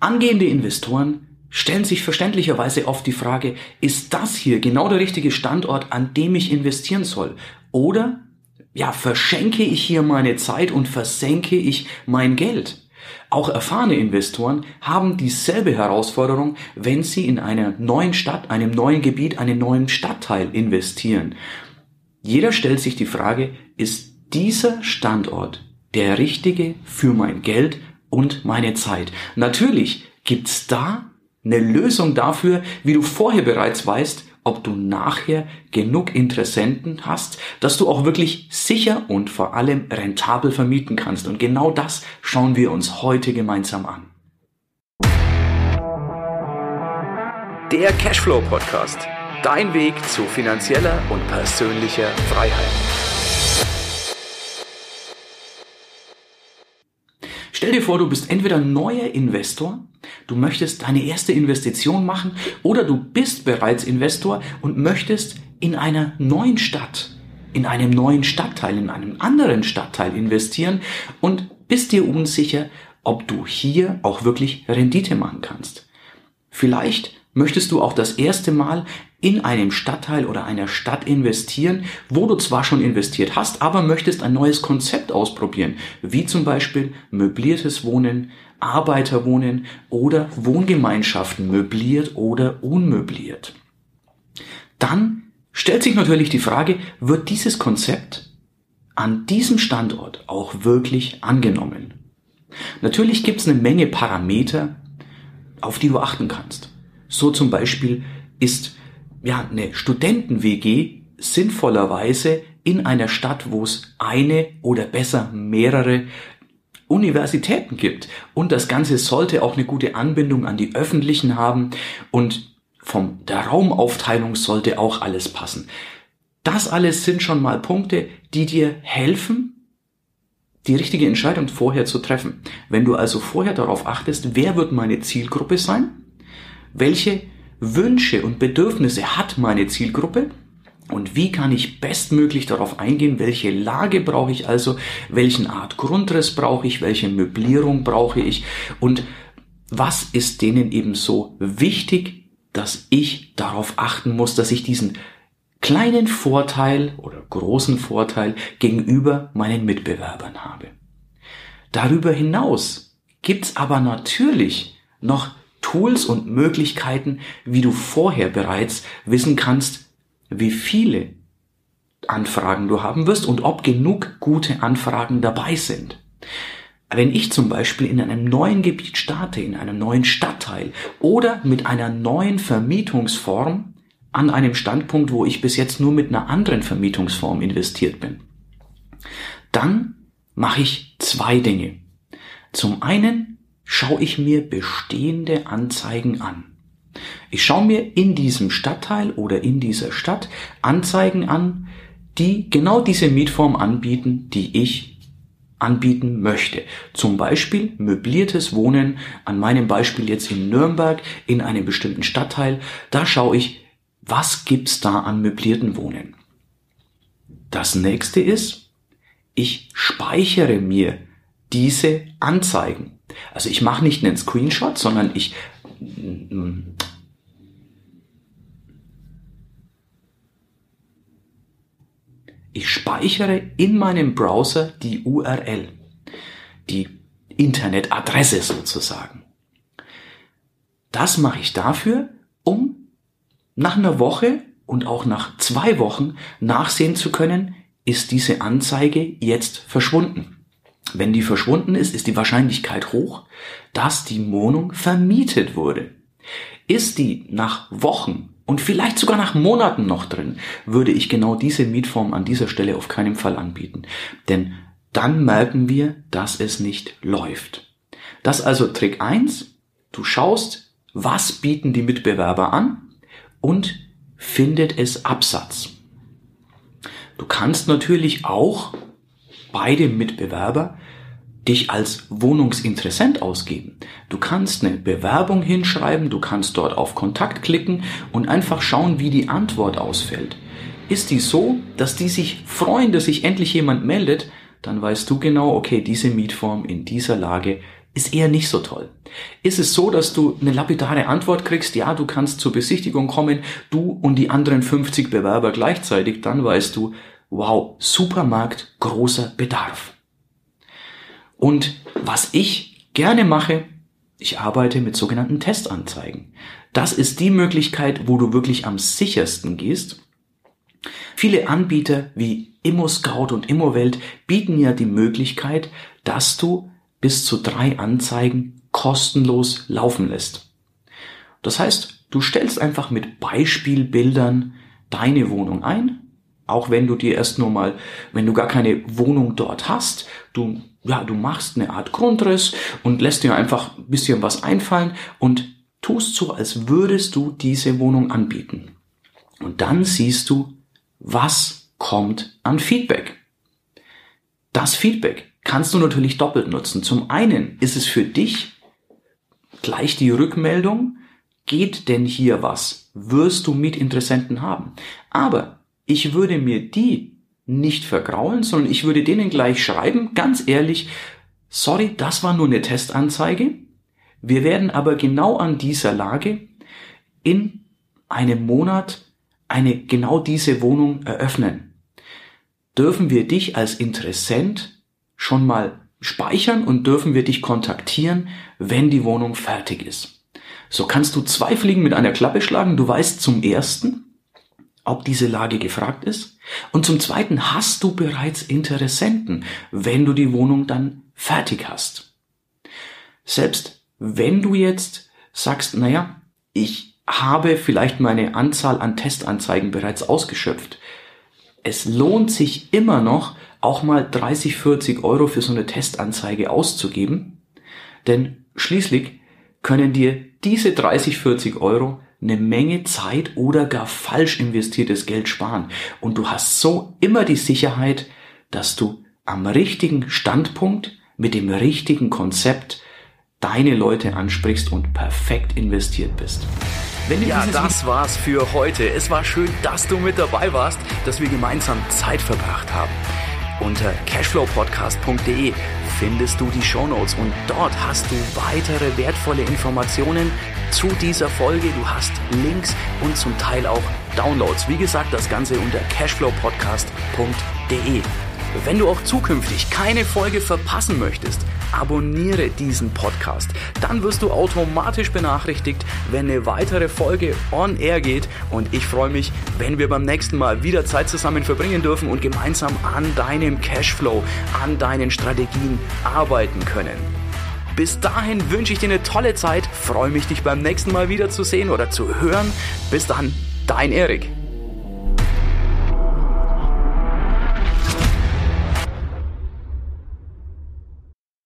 Angehende Investoren stellen sich verständlicherweise oft die Frage, ist das hier genau der richtige Standort, an dem ich investieren soll? Oder ja, verschenke ich hier meine Zeit und versenke ich mein Geld? Auch erfahrene Investoren haben dieselbe Herausforderung, wenn sie in einer neuen Stadt, einem neuen Gebiet, einem neuen Stadtteil investieren. Jeder stellt sich die Frage, ist dieser Standort der richtige für mein Geld und meine Zeit? Natürlich gibt's da eine Lösung dafür, wie du vorher bereits weißt, ob du nachher genug Interessenten hast, dass du auch wirklich sicher und vor allem rentabel vermieten kannst. Und genau das schauen wir uns heute gemeinsam an. Der Cashflow Podcast. Dein Weg zu finanzieller und persönlicher Freiheit. Stell dir vor, du bist entweder neuer Investor, du möchtest deine erste Investition machen oder du bist bereits Investor und möchtest in einer neuen Stadt, in einem neuen Stadtteil, in einem anderen Stadtteil investieren und bist dir unsicher, ob du hier auch wirklich Rendite machen kannst. Vielleicht möchtest du auch das erste Mal in einem Stadtteil oder einer Stadt investieren, wo du zwar schon investiert hast, aber möchtest ein neues Konzept ausprobieren, wie zum Beispiel möbliertes Wohnen, Arbeiterwohnen oder Wohngemeinschaften, möbliert oder unmöbliert. Dann stellt sich natürlich die Frage, wird dieses Konzept an diesem Standort auch wirklich angenommen? Natürlich gibt es eine Menge Parameter, auf die du achten kannst. So zum Beispiel ist ja, eine Studenten-WG sinnvollerweise in einer Stadt, wo es eine oder besser mehrere Universitäten gibt. Und das Ganze sollte auch eine gute Anbindung an die öffentlichen haben und vom der Raumaufteilung sollte auch alles passen. Das alles sind schon mal Punkte, die dir helfen, die richtige Entscheidung vorher zu treffen. Wenn du also vorher darauf achtest, wer wird meine Zielgruppe sein? Welche Wünsche und Bedürfnisse hat meine Zielgruppe? Und wie kann ich bestmöglich darauf eingehen? Welche Lage brauche ich also? Welchen Art Grundriss brauche ich? Welche Möblierung brauche ich? Und was ist denen eben so wichtig, dass ich darauf achten muss, dass ich diesen kleinen Vorteil oder großen Vorteil gegenüber meinen Mitbewerbern habe? Darüber hinaus gibt's aber natürlich noch Tools und Möglichkeiten, wie du vorher bereits wissen kannst, wie viele Anfragen du haben wirst und ob genug gute Anfragen dabei sind. Wenn ich zum Beispiel in einem neuen Gebiet starte, in einem neuen Stadtteil oder mit einer neuen Vermietungsform an einem Standpunkt, wo ich bis jetzt nur mit einer anderen Vermietungsform investiert bin, dann mache ich zwei Dinge. Zum einen schaue ich mir bestehende Anzeigen an. Ich schaue mir in diesem Stadtteil oder in dieser Stadt Anzeigen an, die genau diese Mietform anbieten, die ich anbieten möchte. Zum Beispiel möbliertes Wohnen, an meinem Beispiel jetzt in Nürnberg, in einem bestimmten Stadtteil. Da schaue ich, was gibt's da an möblierten Wohnen. Das nächste ist, ich speichere mir diese Anzeigen. Also ich mache nicht einen Screenshot, sondern ich ich speichere in meinem Browser die URL, die Internetadresse sozusagen. Das mache ich dafür, um nach einer Woche und auch nach zwei Wochen nachsehen zu können, ist diese Anzeige jetzt verschwunden. Wenn die verschwunden ist, ist die Wahrscheinlichkeit hoch, dass die Wohnung vermietet wurde. Ist die nach Wochen und vielleicht sogar nach Monaten noch drin, würde ich genau diese Mietform an dieser Stelle auf keinen Fall anbieten. Denn dann merken wir, dass es nicht läuft. Das also Trick eins: Du schaust, was bieten die Mitbewerber an und findet es Absatz. Du kannst natürlich auch beide Mitbewerber dich als Wohnungsinteressent ausgeben. Du kannst eine Bewerbung hinschreiben, du kannst dort auf Kontakt klicken und einfach schauen, wie die Antwort ausfällt. Ist die so, dass die sich freuen, dass sich endlich jemand meldet, dann weißt du genau, okay, diese Mietform in dieser Lage ist eher nicht so toll. Ist es so, dass du eine lapidare Antwort kriegst, ja, du kannst zur Besichtigung kommen, du und die anderen 50 Bewerber gleichzeitig, dann weißt du, wow, Supermarkt, großer Bedarf. Und was ich gerne mache, ich arbeite mit sogenannten Testanzeigen. Das ist die Möglichkeit, wo du wirklich am sichersten gehst. Viele Anbieter wie ImmoScout und ImmoWelt bieten ja die Möglichkeit, dass du bis zu drei Anzeigen kostenlos laufen lässt. Das heißt, du stellst einfach mit Beispielbildern deine Wohnung ein, auch wenn du dir erst nur mal, wenn du gar keine Wohnung dort hast, du, ja, du machst eine Art Grundriss und lässt dir einfach ein bisschen was einfallen und tust so, als würdest du diese Wohnung anbieten. Und dann siehst du, was kommt an Feedback. Das Feedback kannst du natürlich doppelt nutzen. Zum einen ist es für dich gleich die Rückmeldung, geht denn hier was? Wirst du Mitinteressenten haben? Aber ich würde mir die nicht vergraulen, sondern ich würde denen gleich schreiben, ganz ehrlich, sorry, das war nur eine Testanzeige. Wir werden aber genau an dieser Lage in einem Monat eine genau diese Wohnung eröffnen. Dürfen wir dich als Interessent schon mal speichern und dürfen wir dich kontaktieren, wenn die Wohnung fertig ist. So kannst du zwei Fliegen mit einer Klappe schlagen. Du weißt zum ersten, ob diese Lage gefragt ist. Und zum zweiten hast du bereits Interessenten, wenn du die Wohnung dann fertig hast. Selbst wenn du jetzt sagst, naja, ich habe vielleicht meine Anzahl an Testanzeigen bereits ausgeschöpft. Es lohnt sich immer noch, auch mal 30, 40 Euro für so eine Testanzeige auszugeben, denn schließlich können dir diese 30, 40 Euro eine Menge Zeit oder gar falsch investiertes Geld sparen. Und du hast so immer die Sicherheit, dass du am richtigen Standpunkt mit dem richtigen Konzept deine Leute ansprichst und perfekt investiert bist. ja, das war's für heute. Es war schön, dass du mit dabei warst, dass wir gemeinsam Zeit verbracht haben. Unter cashflowpodcast.de findest du die Shownotes und dort hast du weitere wertvolle Informationen zu dieser Folge. Du hast Links und zum Teil auch Downloads. Wie gesagt, das Ganze unter cashflowpodcast.de. Wenn du auch zukünftig keine Folge verpassen möchtest, abonniere diesen Podcast. Dann wirst du automatisch benachrichtigt, wenn eine weitere Folge on air geht. Und ich freue mich, wenn wir beim nächsten Mal wieder Zeit zusammen verbringen dürfen und gemeinsam an deinem Cashflow, an deinen Strategien arbeiten können. Bis dahin wünsche ich dir eine tolle Zeit, freue mich, dich beim nächsten Mal wieder zu sehen oder zu hören. Bis dann, dein Erik.